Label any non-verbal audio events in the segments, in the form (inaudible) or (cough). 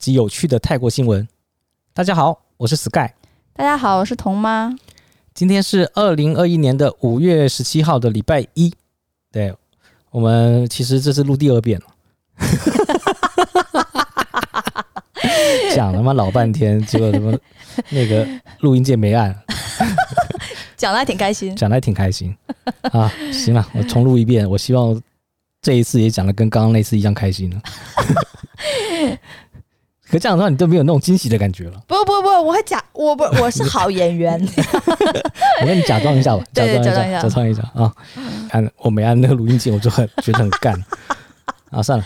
及有趣的泰国新闻。大家好，我是 Sky。大家好，我是童妈。今天是二零二一年的五月十七号的礼拜一。对，我们其实这是录第二遍了。讲了嘛老半天，结果什么那个录音键没按。(laughs) 讲的还挺开心，讲的还挺开心啊！行了，我重录一遍。我希望这一次也讲的跟刚刚那次一样开心了。(laughs) 可这样的话，你都没有那种惊喜的感觉了。不不不，我还假，我不，我是好演员。(laughs) 我跟你假装一下吧，假装一下，假装一下啊！按我没按那个录音键，我就很觉得很干 (laughs) 啊！算了，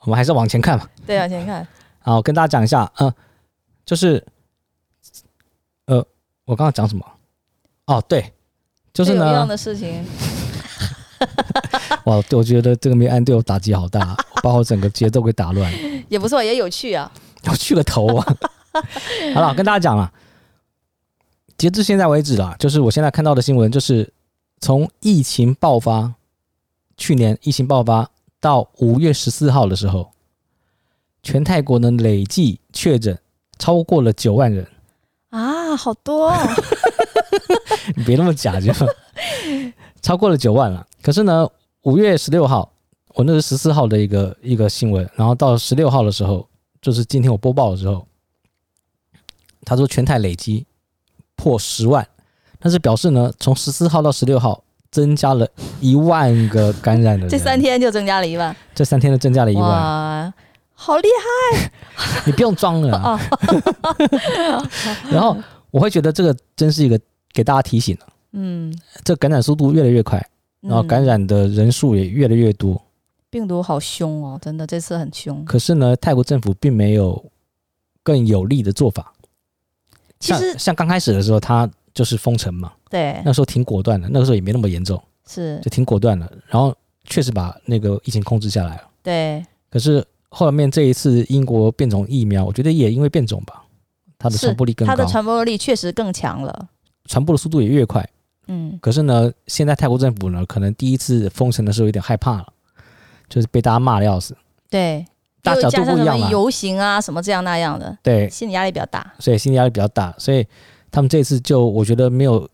我们还是往前看吧。对，往前看。好，跟大家讲一下，嗯、呃，就是呃，我刚刚讲什么？哦，对，就是呢。有用的事情。(laughs) 哇，我觉得这个没按对我打击好大，(laughs) 把我整个节奏给打乱。也不错，也有趣啊。有趣个头啊！(laughs) 好了，跟大家讲了，截至现在为止啦，就是我现在看到的新闻，就是从疫情爆发，去年疫情爆发到五月十四号的时候，全泰国呢累计确诊超过了九万人啊，好多哦！你别那么假，就超过了九万了。可是呢，五月十六号。我那是十四号的一个一个新闻，然后到十六号的时候，就是今天我播报的时候，他说全台累积破十万，但是表示呢，从十四号到十六号增加了一万个感染的人，这三天就增加了一万，这三天就增加了一万，哇，好厉害！(laughs) 你不用装了啊。(laughs) 然后我会觉得这个真是一个给大家提醒了，嗯，这感染速度越来越快，然后感染的人数也越来越多。病毒好凶哦，真的这次很凶。可是呢，泰国政府并没有更有力的做法。其实像，像刚开始的时候，他就是封城嘛，对，那时候挺果断的，那个时候也没那么严重，是就挺果断的。然后确实把那个疫情控制下来了。对。可是后面这一次英国变种疫苗，我觉得也因为变种吧，它的传播力更高，它的传播力确实更强了，传播的速度也越快。嗯。可是呢，现在泰国政府呢，可能第一次封城的时候有点害怕了。就是被大家骂的要死，对，大角度不一样嘛，游行啊什么这样那样的，对，心理压力比较大，所以心理压力比较大，所以他们这次就我觉得没有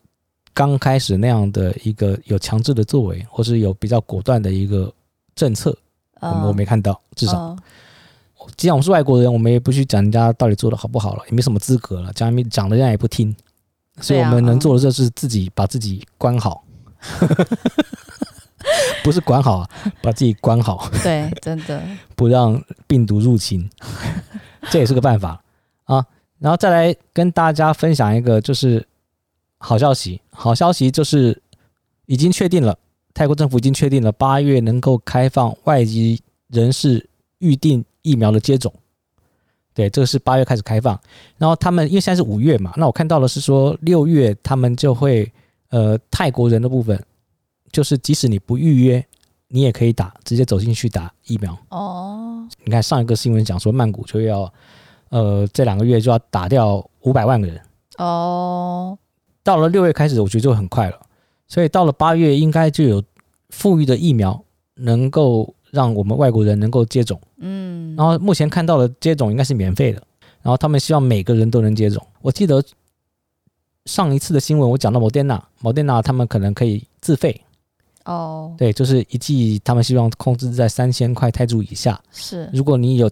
刚开始那样的一个有强制的作为，或是有比较果断的一个政策，我没看到，至少，既然我们是外国人，我们也不去讲人家到底做的好不好了，也没什么资格了，讲讲的人家也不听，所以我们能做的就是自己把自己关好。(laughs) 不是管好啊，把自己关好。对，真的 (laughs) 不让病毒入侵，(laughs) 这也是个办法啊。然后再来跟大家分享一个，就是好消息。好消息就是已经确定了，泰国政府已经确定了八月能够开放外籍人士预定疫苗的接种。对，这个是八月开始开放。然后他们因为现在是五月嘛，那我看到的是说六月他们就会呃泰国人的部分。就是即使你不预约，你也可以打，直接走进去打疫苗。哦，你看上一个新闻讲说，曼谷就要，呃，这两个月就要打掉五百万个人。哦，到了六月开始，我觉得就很快了。所以到了八月，应该就有富裕的疫苗能够让我们外国人能够接种。嗯，然后目前看到的接种应该是免费的，然后他们希望每个人都能接种。我记得上一次的新闻，我讲到莫德纳，莫德纳他们可能可以自费。哦，oh, 对，就是一剂，他们希望控制在三千块泰铢以下。是，如果你有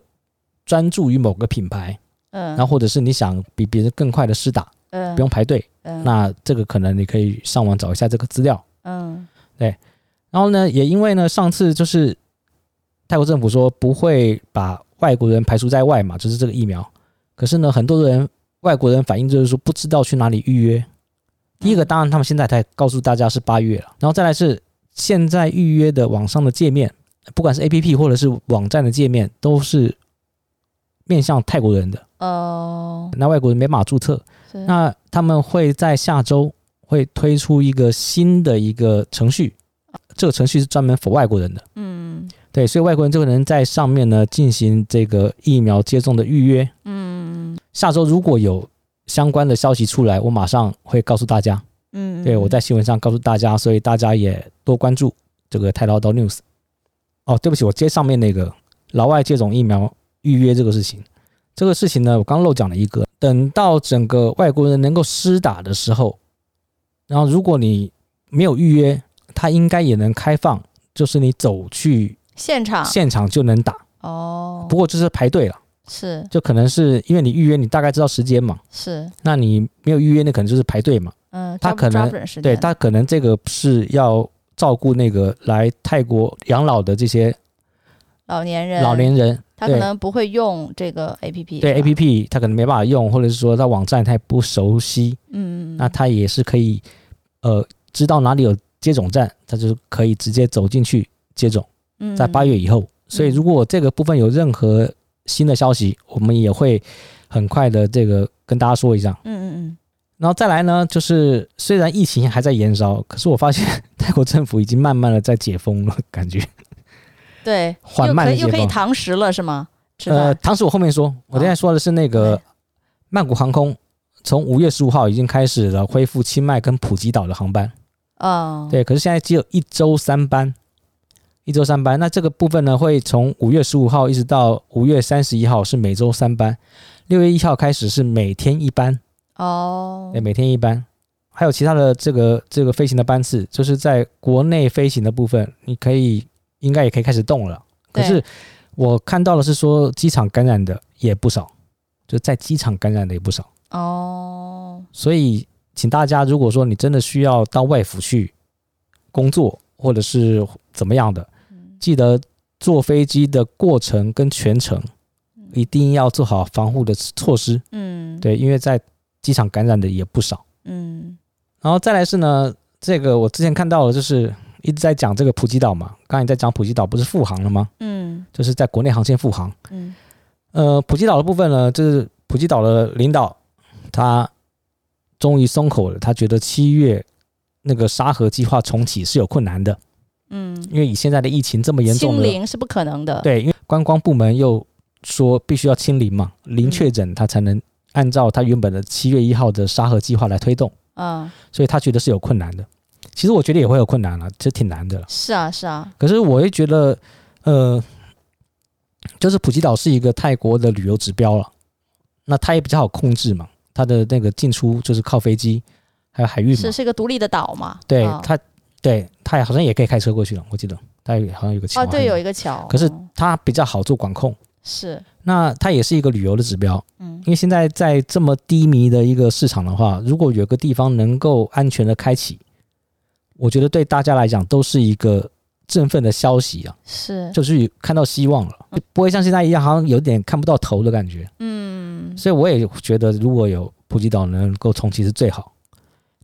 专注于某个品牌，嗯，然后或者是你想比别人更快的施打，嗯，不用排队，嗯，那这个可能你可以上网找一下这个资料，嗯，对。然后呢，也因为呢，上次就是泰国政府说不会把外国人排除在外嘛，就是这个疫苗。可是呢，很多人外国人反映就是说不知道去哪里预约。第一个，当然他们现在才告诉大家是八月了，然后再来是。现在预约的网上的界面，不管是 APP 或者是网站的界面，都是面向泰国人的，哦，那外国人没办法注册，那他们会在下周会推出一个新的一个程序，这个程序是专门 for 外国人的，嗯对，所以外国人就能在上面呢进行这个疫苗接种的预约。嗯下周如果有相关的消息出来，我马上会告诉大家。嗯，对，我在新闻上告诉大家，所以大家也多关注这个太唠叨 news。哦，对不起，我接上面那个老外接种疫苗预约这个事情，这个事情呢，我刚漏讲了一个。等到整个外国人能够施打的时候，然后如果你没有预约，他应该也能开放，就是你走去现场？现场就能打。哦，不过就是排队了，是。就可能是因为你预约，你大概知道时间嘛。是，那你没有预约，那可能就是排队嘛。嗯，他可能对他可能这个是要照顾那个来泰国养老的这些老年人，老年人，他可能不会用这个 A P P，对 A P P 他可能没办法用，或者是说他网站他也不熟悉，嗯嗯，那他也是可以呃知道哪里有接种站，他就是可以直接走进去接种，嗯在八月以后。所以如果这个部分有任何新的消息，我们也会很快的这个跟大家说一下。嗯嗯嗯，然后再来呢，就是虽然疫情还在延烧，可是我发现 (laughs) 泰国政府已经慢慢的在解封了，感觉。对，(laughs) 缓慢的又可以又可以解封堂食了是吗？吃呃，堂食我后面说，我现在说的是那个对曼谷航空，从五月十五号已经开始了恢复清迈跟普吉岛的航班。哦，对，可是现在只有一周三班，一周三班。那这个部分呢，会从五月十五号一直到五月三十一号是每周三班，六月一号开始是每天一班，哦对，，每天一班。还有其他的这个这个飞行的班次，就是在国内飞行的部分，你可以应该也可以开始动了。可是我看到的是说，机场感染的也不少，就在机场感染的也不少。哦，所以，请大家如果说你真的需要到外府去工作，或者是怎么样的，记得坐飞机的过程跟全程一定要做好防护的措施。嗯，，对，因为在机场感染的也不少。嗯然后再来是呢，这个我之前看到了，就是一直在讲这个普吉岛嘛。刚才你在讲普吉岛不是复航了吗？嗯就是在国内航线复航。嗯呃，普吉岛的部分呢，就是普吉岛的领导他终于松口了，他觉得七月那个沙盒计划重启是有困难的，嗯，因为以现在的疫情这么严重清，零是不可能的，，对，因为观光部门又说必须要清零嘛，零确诊他才能按照他原本的七月一号的沙盒计划来推动，嗯，所以他觉得是有困难的。其实我觉得也会有困难了，其实挺难的。是啊是啊，可是我会觉得，呃，就是普吉岛是一个泰国的旅游指标了，那它也比较好控制嘛，它的那个进出就是靠飞机，还有海域嘛。是，是一个独立的岛嘛，对哦它，对它也好像也可以开车过去了，我记得它也好像有个桥，哦，对，有一个桥，可是嗯它比较好做管控，是，那它也是一个旅游的指标，嗯。因为现在在这么低迷的一个市场的话，如果有个地方能够安全的开启，我觉得对大家来讲都是一个振奋的消息啊。是，就是看到希望了，不会像现在一样，好像有点看不到头的感觉。嗯。所以我也觉得，如果有普吉岛能够重启是最好。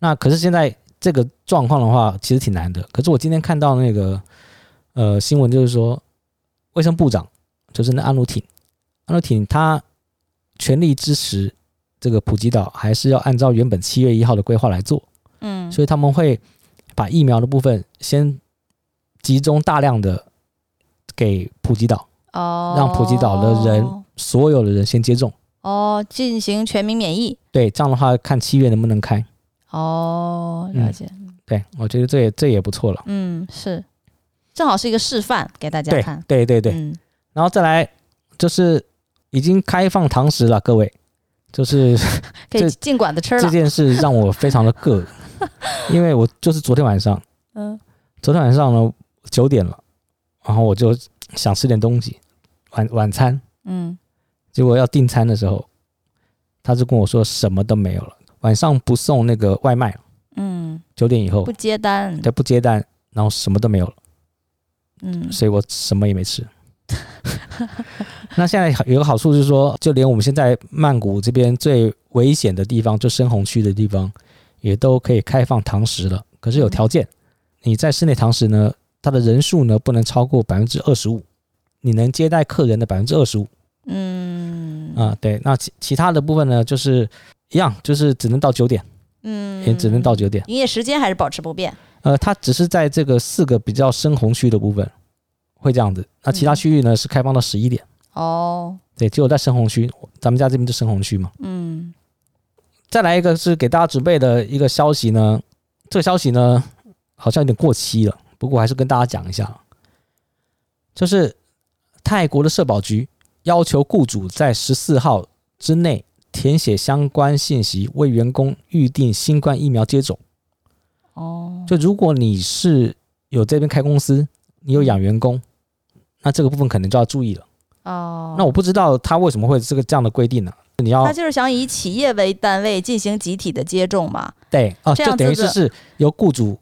那可是现在这个状况的话，其实挺难的。可是我今天看到那个呃新闻，就是说卫生部长就是那安鲁挺，安鲁挺他全力支持这个普吉岛，还是要按照原本七月一号的规划来做。嗯，所以他们会把疫苗的部分先集中大量的给普吉岛。哦，让普吉岛的人所有的人先接种，哦进行全民免疫，对，这样的话看七月能不能开。哦，嗯了解，对，我觉得这也这也不错了。嗯，是，正好是一个示范给大家看，对对对，嗯。然后再来就是已经开放堂食了，各位，就是 (laughs) 可以这尽管的吃了，这件事让我非常的膈，(laughs) 因为我就是昨天晚上，嗯昨天晚上呢九点了，然后我就想吃点东西，晚晚餐，嗯。结果要订餐的时候，他就跟我说什么都没有了，晚上不送那个外卖，嗯，九点以后。不接单，对，不接单，然后什么都没有了，嗯。所以我什么也没吃。(laughs) 那现在有个好处就是说，就连我们现在曼谷这边最危险的地方，就深红区的地方，也都可以开放堂食了。可是有条件，你在室内堂食呢，它的人数呢不能超过百分之二十五，你能接待客人的百分之二十五。嗯。啊、对，那其其他的部分呢，就是一样，就是只能到九点，嗯，也只能到九点。营业时间还是保持不变。呃，它只是在这个四个比较深红区的部分会这样子，那其他区域呢是开放到十一点。哦，对，只有在深红区，咱们家这边就深红区嘛。嗯再来一个是给大家准备的一个消息呢，这个消息呢好像有点过期了，不过还是跟大家讲一下，就是泰国的社保局要求雇主在十四号之内填写相关信息，为员工预定新冠疫苗接种。哦，就如果你是有这边开公司，你有养员工，那这个部分可能就要注意了。哦，那我不知道他为什么会这个这样的规定呢、你要他就是想以企业为单位进行集体的接种嘛？对哦，这样就等于子的是是由雇主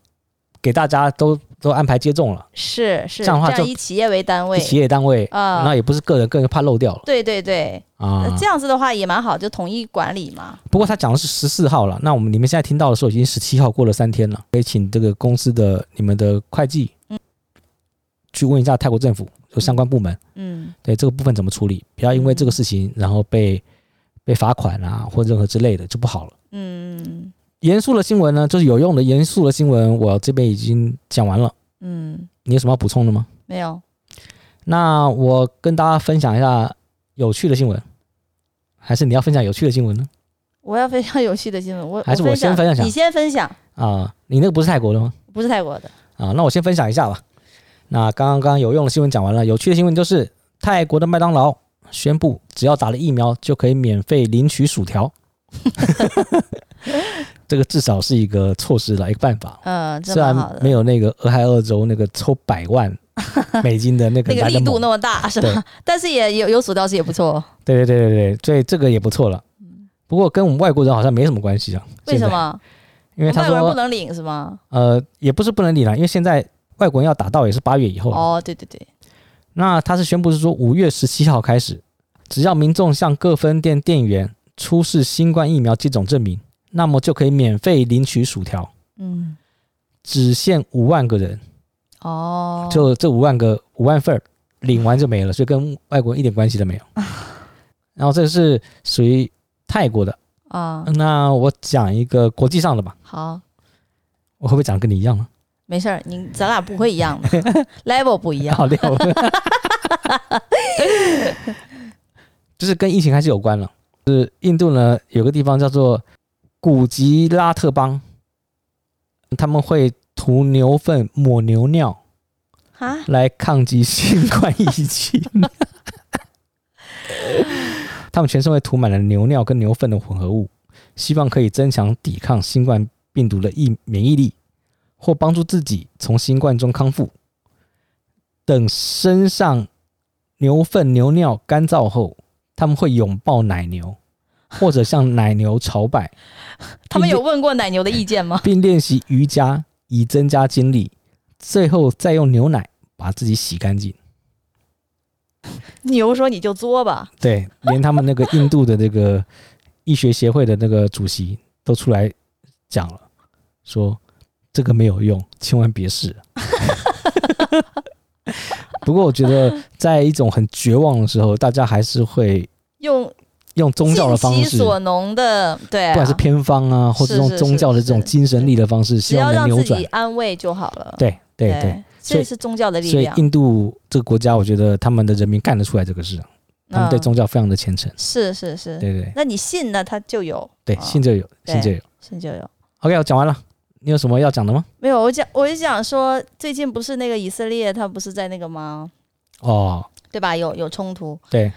给大家都都安排接种了，是是，这样的话就以企业为单位，企业单位，啊那也不是个人，个人怕漏掉了。对对对，啊。那。这样子的话也蛮好，就统一管理嘛。不过他讲的是十四号了，那我们你们现在听到的时候已经十七号过了三天了，可以请这个公司的你们的会计，嗯。去问一下泰国政府有相关部门，嗯。对这个部分怎么处理，不要因为这个事情然后被被罚款啊或任何之类的就不好了。嗯严肃的新闻呢，就是有用的严肃的新闻，我这边已经讲完了。嗯，你有什么要补充的吗？没有，那我跟大家分享一下有趣的新闻，还是你要分享有趣的新闻呢？我要分享有趣的新闻，我还是我先分享你先分享，啊，你那个不是泰国的吗？不是泰国的。啊，那我先分享一下吧。那刚刚刚刚有用的新闻讲完了，有趣的新闻就是泰国的麦当劳宣布，只要打了疫苗就可以免费领取薯条。(laughs) 这个至少是一个措施了，一个办法。嗯，这虽然。没有那个俄亥俄州那个抽百万美金的那个 (laughs) 力度那么大是吧？但是也有有所倒是也不错。对对对对对，所以这个也不错了。不过跟我们外国人好像没什么关系啊。为什？么？因为他外国人不，能领是吗？呃，也不是不能领了，因为现在外国人要打到也是八月以后。哦，对对对，那他是宣布是说五月十七号开始，只要民众向各分店店员出示新冠疫苗接种证明，那么就可以免费领取薯条，嗯，只限五万个人，哦，就这五万个五万份儿领完就没了，所以跟外国人一点关系都没有。(laughs) 然后这是属于泰国的。啊，那我讲一个国际上的吧，好，我会不会讲得跟你一样呢？没事儿，你咱俩不会一样的，(laughs) level 不一样。好溜，(laughs) 就是跟疫情还是有关了。就是印度呢，有个地方叫做古吉拉特邦，他们会涂牛粪、抹牛尿啊，来抗击新冠疫情。(laughs) 他们全身会涂满了牛尿跟牛粪的混合物，希望可以增强抵抗新冠病毒的疫免疫力，或帮助自己从新冠中康复。等身上牛粪、牛尿干燥后，他们会拥抱奶牛，或者向奶牛朝拜。(laughs) 他们有问过奶牛的意见吗？并练习瑜伽以增加精力，最后再用牛奶把自己洗干净。牛说你就作吧，对，连他们那个印度的那个 (laughs) 医学协会的那个主席都出来讲了，说这个没有用，千万别试。(laughs) 不过我觉得，在一种很绝望的时候，大家还是会用用宗教的方式，尽其所能的，对、啊，不管是偏方啊，或者用宗教的这种精神力的方式，只希望能自己扭转。安慰就好了。对对对，这是宗教的力量。所以印度这个国家，我觉得他们的人民干得出来这个事，他们对嗯宗教非常的虔诚。是是是，对对那你信呢，他就有，对，啊信就有，信就有。信就有。OK，我讲完了，你有什么要讲的吗？没有，我讲我就讲说，最近不是那个以色列，他不是在那个吗？哦，对吧？有有冲突，对，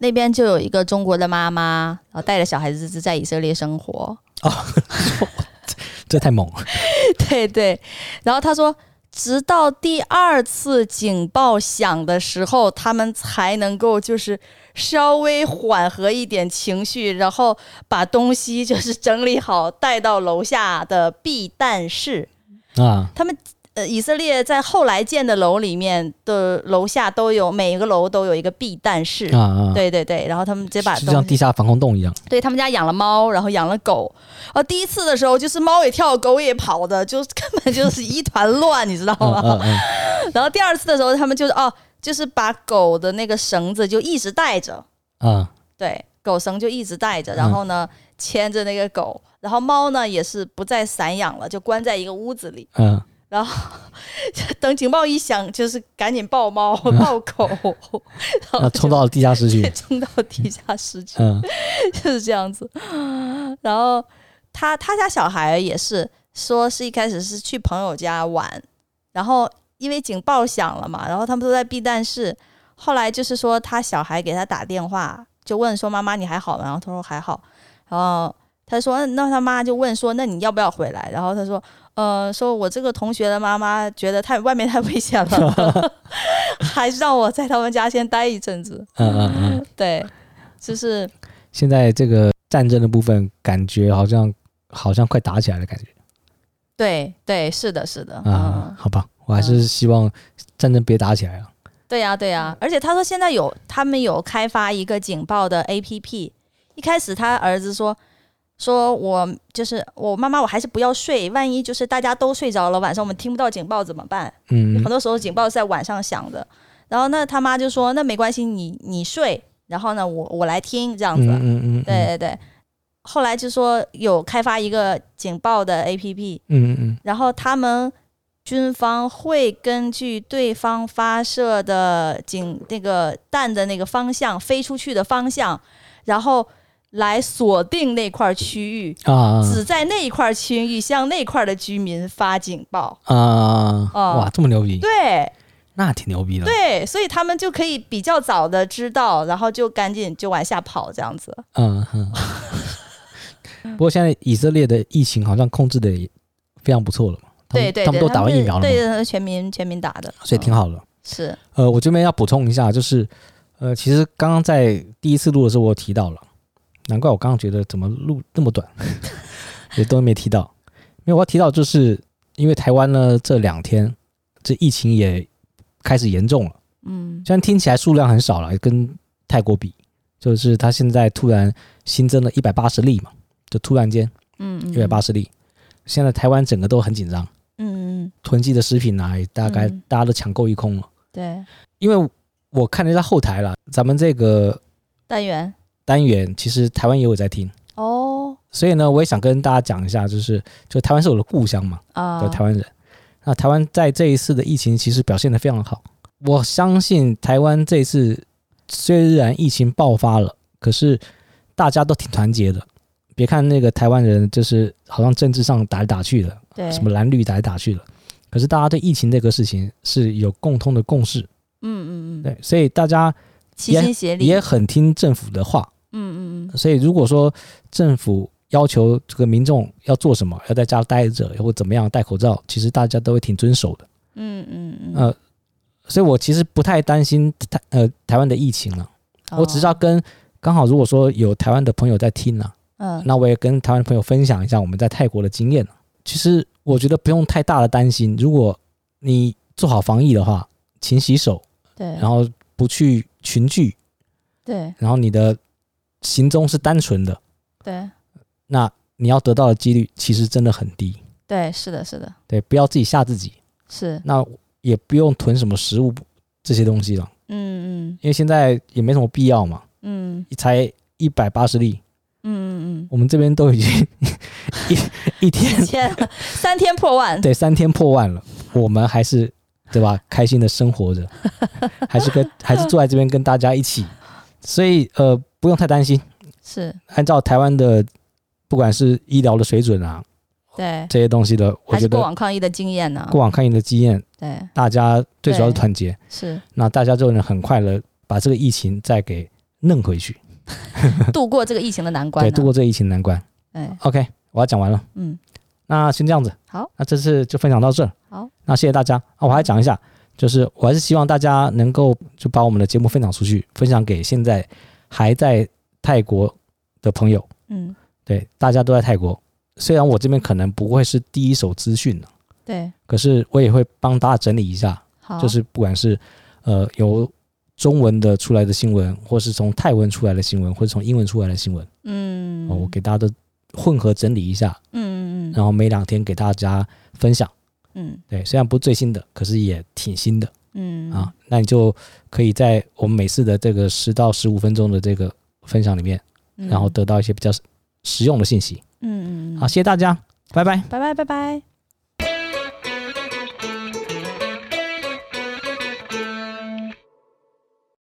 那边就有一个中国的妈妈，然后带着小孩子在以色列生活。哦 (laughs) 这太猛了。(laughs) 对对，然后他说，直到第二次警报响的时候，他们才能够就是稍微缓和一点情绪，然后把东西就是整理好，带到楼下的避难室。啊，他们呃，以色列在后来建的楼里面的楼下都有，每一个楼都有一个避弹室。啊啊，对对对，然后他们直接把就像，地下防空洞一样。对他们家养了猫，然后养了狗。啊，第一次的时候就是猫也跳，狗也跑的，就 (laughs) 根本就是一团乱，你知道嗯吗？嗯嗯，(laughs) 然后第二次的时候，他们就是哦，就是把狗的那个绳子就一直带着，啊，对，狗绳就一直带着，然后呢牵着那个狗，然后猫呢也是不再散养了，就关在一个屋子里。嗯，然后等警报一响，就是赶紧抱猫抱狗，然后冲到地下室去，冲到地下室去，嗯，(laughs) 就是这样子。然后他他家小孩也是说是一开始是去朋友家玩，然后因为警报响了嘛，然后他们都在避难室。后来就是说，他小孩给他打电话，就问说：“妈妈，你还好吗？”然后他说：“还好。”然后他说：“那他妈就问说：‘那你要不要回来？’然后他说：‘呃，说我这个同学的妈妈觉得太外面太危险了，(laughs) (laughs) 还是让我在他们家先待一阵子。’嗯嗯嗯，对，就是现在这个战争的部分，感觉好像好像快打起来的感觉。对对，是的，是的。啊、嗯，好吧，我还是希望战争别打起来了。对呀、啊，对呀、啊，而且他说现在有他们有开发一个警报的 APP。一开始他儿子说，说我就是我妈妈，我还是不要睡，万一就是大家都睡着了，晚上我们听不到警报怎么办？嗯，很多时候警报是在晚上响的。然后那他妈就说，那没关系，你你睡，然后呢我我来听这样子。嗯嗯，嗯，对对对。后来就说有开发一个警报的 APP。嗯嗯嗯。然后他们。军方会根据对方发射的警那个弹的那个方向飞出去的方向，然后来锁定那块区域啊，只在那一块区域向那块的居民发警报啊！哇，这么牛逼！对，那挺牛逼的。对，所以他们就可以比较早的知道，然后就赶紧就往下跑这样子。嗯嗯。(laughs) 不过现在以色列的疫情好像控制的也非常不错了嘛。对对对，他们都打完疫苗了，对，全民全民打的，所以挺好的。嗯、是，呃，我这边要补充一下，就是，呃，其实刚刚在第一次录的时候我提到了，难怪我刚刚觉得怎么录那么短，(laughs) 也都没提到。因为我要提到，就是因为台湾呢这两天这疫情也开始严重了，嗯，虽然听起来数量很少了，跟泰国比，就是它现在突然新增了一百八十例嘛，就突然间，嗯，一百八十例，现在台湾整个都很紧张。嗯，囤积的食品啊，大概大家都抢购一空了。对，因为我看了一下后台了，咱们这个单元单元其实台湾也有在听。哦，所以呢，我也想跟大家讲一下，就是就台湾是我的故乡嘛，啊，台湾人，那台湾在这一次的疫情其实表现得非常好，我相信台湾这一次虽然疫情爆发了，可是大家都挺团结的。别看那个台湾人，就是好像政治上打来打去的，对，什么蓝绿打来打去的，可是大家对疫情这个事情是有共通的共识，嗯嗯嗯，对，所以大家齐心协力，也很听政府的话，嗯嗯嗯，所以如果说政府要求这个民众要做什么，要在家待着或怎么样戴口罩，其实大家都会挺遵守的，嗯嗯嗯，呃，所以我其实不太担心台呃台湾的疫情了，我只是要跟刚好如果说有台湾的朋友在听呢。嗯，那我也跟台湾朋友分享一下我们在泰国的经验。其实我觉得不用太大的担心，如果你做好防疫的话，勤洗手，对，然后不去群聚，对，然后你的行踪是单纯的，对，那你要得到的几率其实真的很低。对，是的，是的，对，不要自己吓自己。是，那也不用囤什么食物这些东西了。嗯嗯，因为现在也没什么必要嘛。嗯，才一百八十粒。嗯嗯嗯，我们这边都已经 (laughs) 一一天三天破万，对，三天破万了，我们还是对吧？开心的生活着，还是跟还是坐在这边跟大家一起，所以呃不用太担心，是按照台湾的不管是医疗的水准啊，对这些东西的，我觉得过往抗疫的经验呢，过往抗疫的经验，对大家最主要是团结，是那大家就能很快的把这个疫情再给弄回去。(laughs) 度过这个疫情的难关，对，度过这个疫情难关。哎，OK，我要讲完了。嗯，那先这样子。好，那这次就分享到这。好，那谢谢大家。啊，我还讲一下，就是我还是希望大家能够就把我们的节目分享出去，分享给现在还在泰国的朋友。嗯，对，大家都在泰国，虽然我这边可能不会是第一手资讯，对，可是我也会帮大家整理一下。就是不管是呃由。中文的出来的新闻，或是从泰文出来的新闻，或者从英文出来的新闻，嗯，我给大家都混合整理一下，嗯嗯嗯，然后每两天给大家分享，嗯，对，虽然不是最新的，可是也挺新的，嗯啊，那你就可以在我们每次的这个十到十五分钟的这个分享里面，然后得到一些比较实用的信息。嗯嗯，好，谢谢大家，拜拜，拜拜拜拜。